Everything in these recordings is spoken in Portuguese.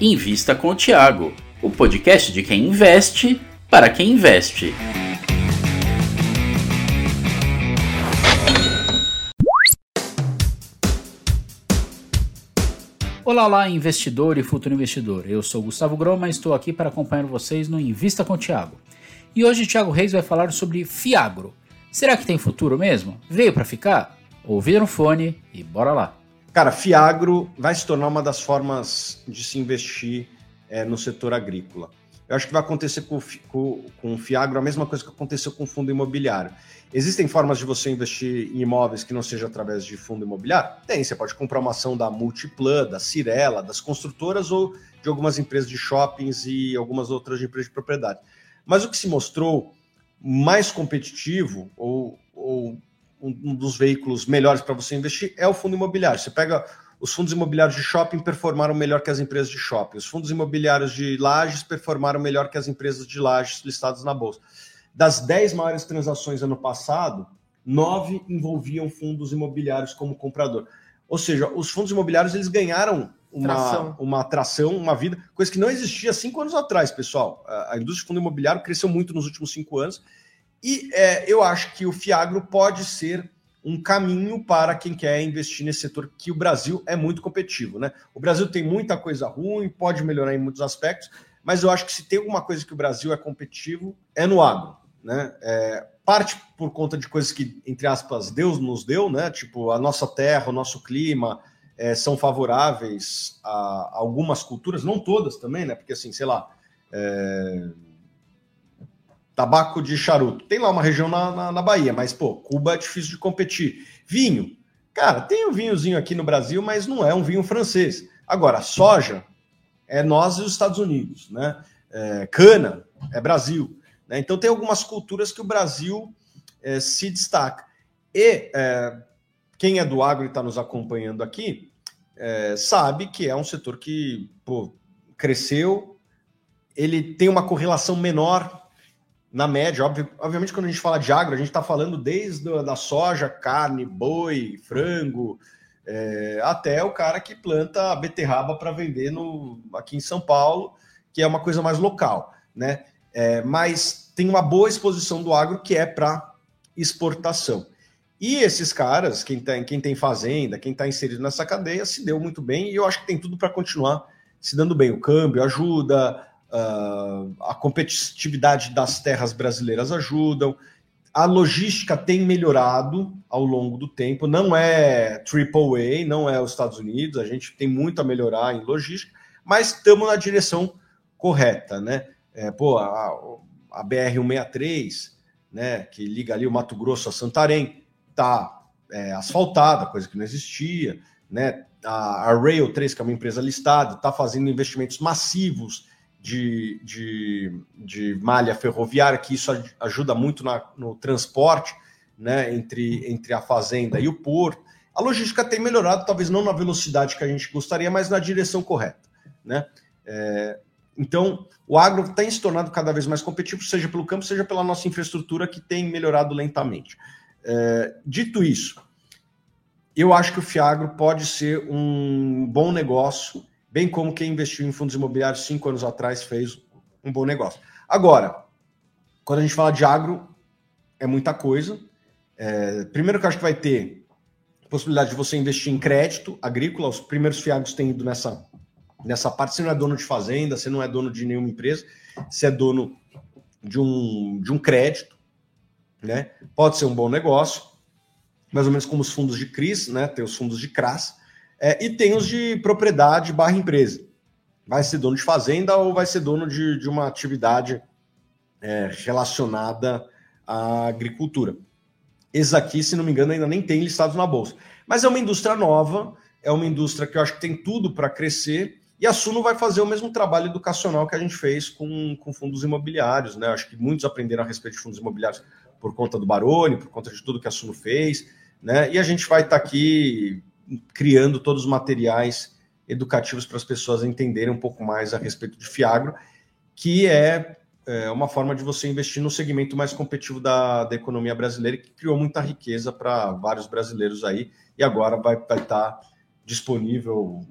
Invista com o Tiago, o podcast de quem investe para quem investe. Olá, olá, investidor e futuro investidor. Eu sou Gustavo Groma e estou aqui para acompanhar vocês no Invista com o Tiago. E hoje o Tiago Reis vai falar sobre Fiagro. Será que tem futuro mesmo? Veio para ficar? Ouvir no fone e bora lá. Cara, Fiagro vai se tornar uma das formas de se investir é, no setor agrícola. Eu acho que vai acontecer com, com, com o Fiagro a mesma coisa que aconteceu com o fundo imobiliário. Existem formas de você investir em imóveis que não seja através de fundo imobiliário? Tem, você pode comprar uma ação da Multiplan, da Cirela, das construtoras ou de algumas empresas de shoppings e algumas outras empresas de propriedade. Mas o que se mostrou mais competitivo ou, ou um dos veículos melhores para você investir é o fundo imobiliário. Você pega os fundos imobiliários de shopping performaram melhor que as empresas de shopping. Os fundos imobiliários de lajes performaram melhor que as empresas de lajes listadas na bolsa. Das 10 maiores transações ano passado, nove envolviam fundos imobiliários como comprador. Ou seja, os fundos imobiliários eles ganharam uma tração. uma atração, uma vida, coisa que não existia cinco anos atrás, pessoal. A indústria de fundo imobiliário cresceu muito nos últimos cinco anos e é, eu acho que o Fiagro pode ser um caminho para quem quer investir nesse setor, que o Brasil é muito competitivo. Né? O Brasil tem muita coisa ruim, pode melhorar em muitos aspectos, mas eu acho que se tem alguma coisa que o Brasil é competitivo, é no agro. Né? É, parte por conta de coisas que, entre aspas, Deus nos deu, né? tipo a nossa terra, o nosso clima, é, são favoráveis a, algumas culturas, não todas também, né? porque assim, sei lá. É tabaco de charuto. Tem lá uma região na, na, na, Bahia, mas, pô, Cuba é difícil de competir. Vinho. Cara, tem um vinhozinho aqui no Brasil, mas não é um vinho francês. Agora, soja é nós e os Estados Unidos, né? É, cana é Brasil. Né? Então, tem algumas culturas que o Brasil é, se destaca. E é, quem é do agro e está nos acompanhando aqui é, sabe que é um setor que pô, cresceu, ele tem uma correlação menor na média, obviamente, quando a gente fala de agro, a gente está falando desde a da soja, carne, boi, frango, é, até o cara que planta a beterraba para vender no, aqui em São Paulo, que é uma coisa mais local, né? É, mas tem uma boa exposição do agro que é para exportação. E esses caras, quem tem, quem tem fazenda, quem está inserido nessa cadeia, se deu muito bem e eu acho que tem tudo para continuar se dando bem. O câmbio ajuda, Uh, a competitividade das terras brasileiras ajudam. A logística tem melhorado ao longo do tempo. Não é AAA, não é os Estados Unidos. A gente tem muito a melhorar em logística, mas estamos na direção correta, né? É, pô, a, a BR-163, né, que liga ali o Mato Grosso a Santarém, tá é, asfaltada, coisa que não existia, né? A, a Rail 3, que é uma empresa listada, está fazendo investimentos massivos de, de, de malha ferroviária, que isso ajuda muito na, no transporte né, entre, entre a fazenda e o porto. A logística tem melhorado, talvez não na velocidade que a gente gostaria, mas na direção correta. Né? É, então, o agro tem se tornado cada vez mais competitivo, seja pelo campo, seja pela nossa infraestrutura, que tem melhorado lentamente. É, dito isso, eu acho que o Fiagro pode ser um bom negócio bem como quem investiu em fundos imobiliários cinco anos atrás fez um bom negócio. Agora, quando a gente fala de agro, é muita coisa. É, primeiro que eu acho que vai ter possibilidade de você investir em crédito agrícola, os primeiros fiados têm ido nessa, nessa parte. Você não é dono de fazenda, você não é dono de nenhuma empresa, você é dono de um, de um crédito, né? Pode ser um bom negócio, mais ou menos como os fundos de CRIs, né? Tem os fundos de CRAS, é, e tem os de propriedade barra empresa. Vai ser dono de fazenda ou vai ser dono de, de uma atividade é, relacionada à agricultura. Esses aqui, se não me engano, ainda nem tem listados na bolsa. Mas é uma indústria nova, é uma indústria que eu acho que tem tudo para crescer. E a Suno vai fazer o mesmo trabalho educacional que a gente fez com, com fundos imobiliários. Né? Acho que muitos aprenderam a respeito de fundos imobiliários por conta do Baroni, por conta de tudo que a Suno fez. Né? E a gente vai estar tá aqui criando todos os materiais educativos para as pessoas entenderem um pouco mais a respeito de Fiagro, que é, é uma forma de você investir no segmento mais competitivo da, da economia brasileira, que criou muita riqueza para vários brasileiros aí, e agora vai, estar disponível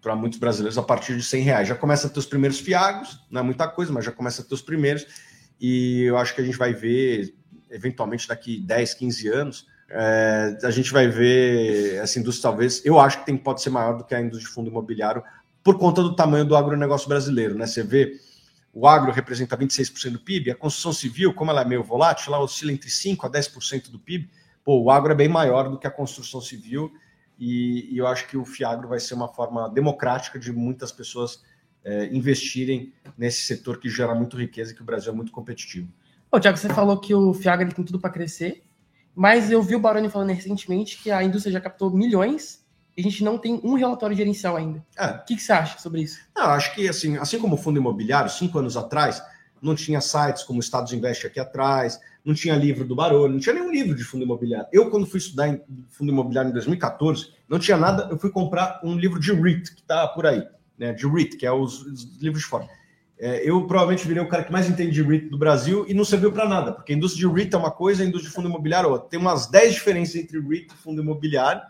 para muitos brasileiros a partir de 100 reais. Já começa a ter os primeiros fiagos, não é muita coisa, mas já começa a ter os primeiros. E eu acho que a gente vai ver, eventualmente, daqui 10, 15 anos, é, a gente vai ver essa indústria, talvez, eu acho que tem, pode ser maior do que a indústria de fundo imobiliário, por conta do tamanho do agronegócio brasileiro. Né? Você vê, o agro representa 26% do PIB, a construção civil, como ela é meio volátil, ela oscila entre 5% a 10% do PIB. Pô, o agro é bem maior do que a construção civil e, e, eu acho que o Fiagro vai ser uma forma democrática de muitas pessoas é, investirem nesse setor que gera muito riqueza e que o Brasil é muito competitivo. Bom, Tiago, você falou que o Fiagro tem tudo para crescer, mas eu vi o Baroni falando recentemente que a indústria já captou milhões e a gente não tem um relatório gerencial ainda. É. O que, que, você acha sobre isso? Não, acho que assim, assim como o fundo imobiliário, cinco anos atrás, não tinha sites como o Estados Investe aqui atrás, não tinha livro do Baroni, não tinha nenhum livro de fundo imobiliário. Eu, quando fui estudar em fundo imobiliário em 2014, não tinha nada, eu fui comprar um livro de REIT, que está por aí, né? De REIT, que é os, os livros de fora. É, eu provavelmente virei o cara que mais entende de REIT do Brasil e não serviu para nada, porque a indústria de REIT é uma coisa, a indústria de fundo imobiliário é outra. Tem umas 10 diferenças entre REIT e fundo imobiliário,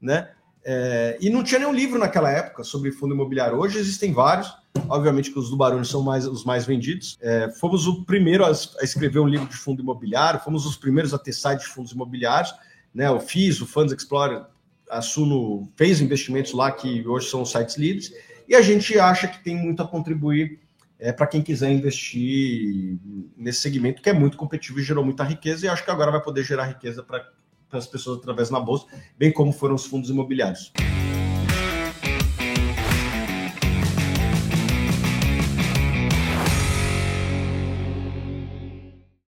né? É, e não tinha nenhum livro naquela época sobre fundo imobiliário. Hoje existem vários, obviamente que os do Barulho são mais, os mais vendidos. É, fomos o primeiro a, a, escrever um livro de fundo imobiliário, fomos os primeiros a ter site de fundos imobiliários. Né? O FIS, o Funds Explorer, a Suno fez investimentos lá que hoje são sites líderes. E a gente acha que tem muito a contribuir é, para quem quiser investir nesse segmento que é muito competitivo e gerou muita riqueza. E acho que agora vai poder gerar riqueza para as pessoas através na bolsa, bem como foram os fundos imobiliários.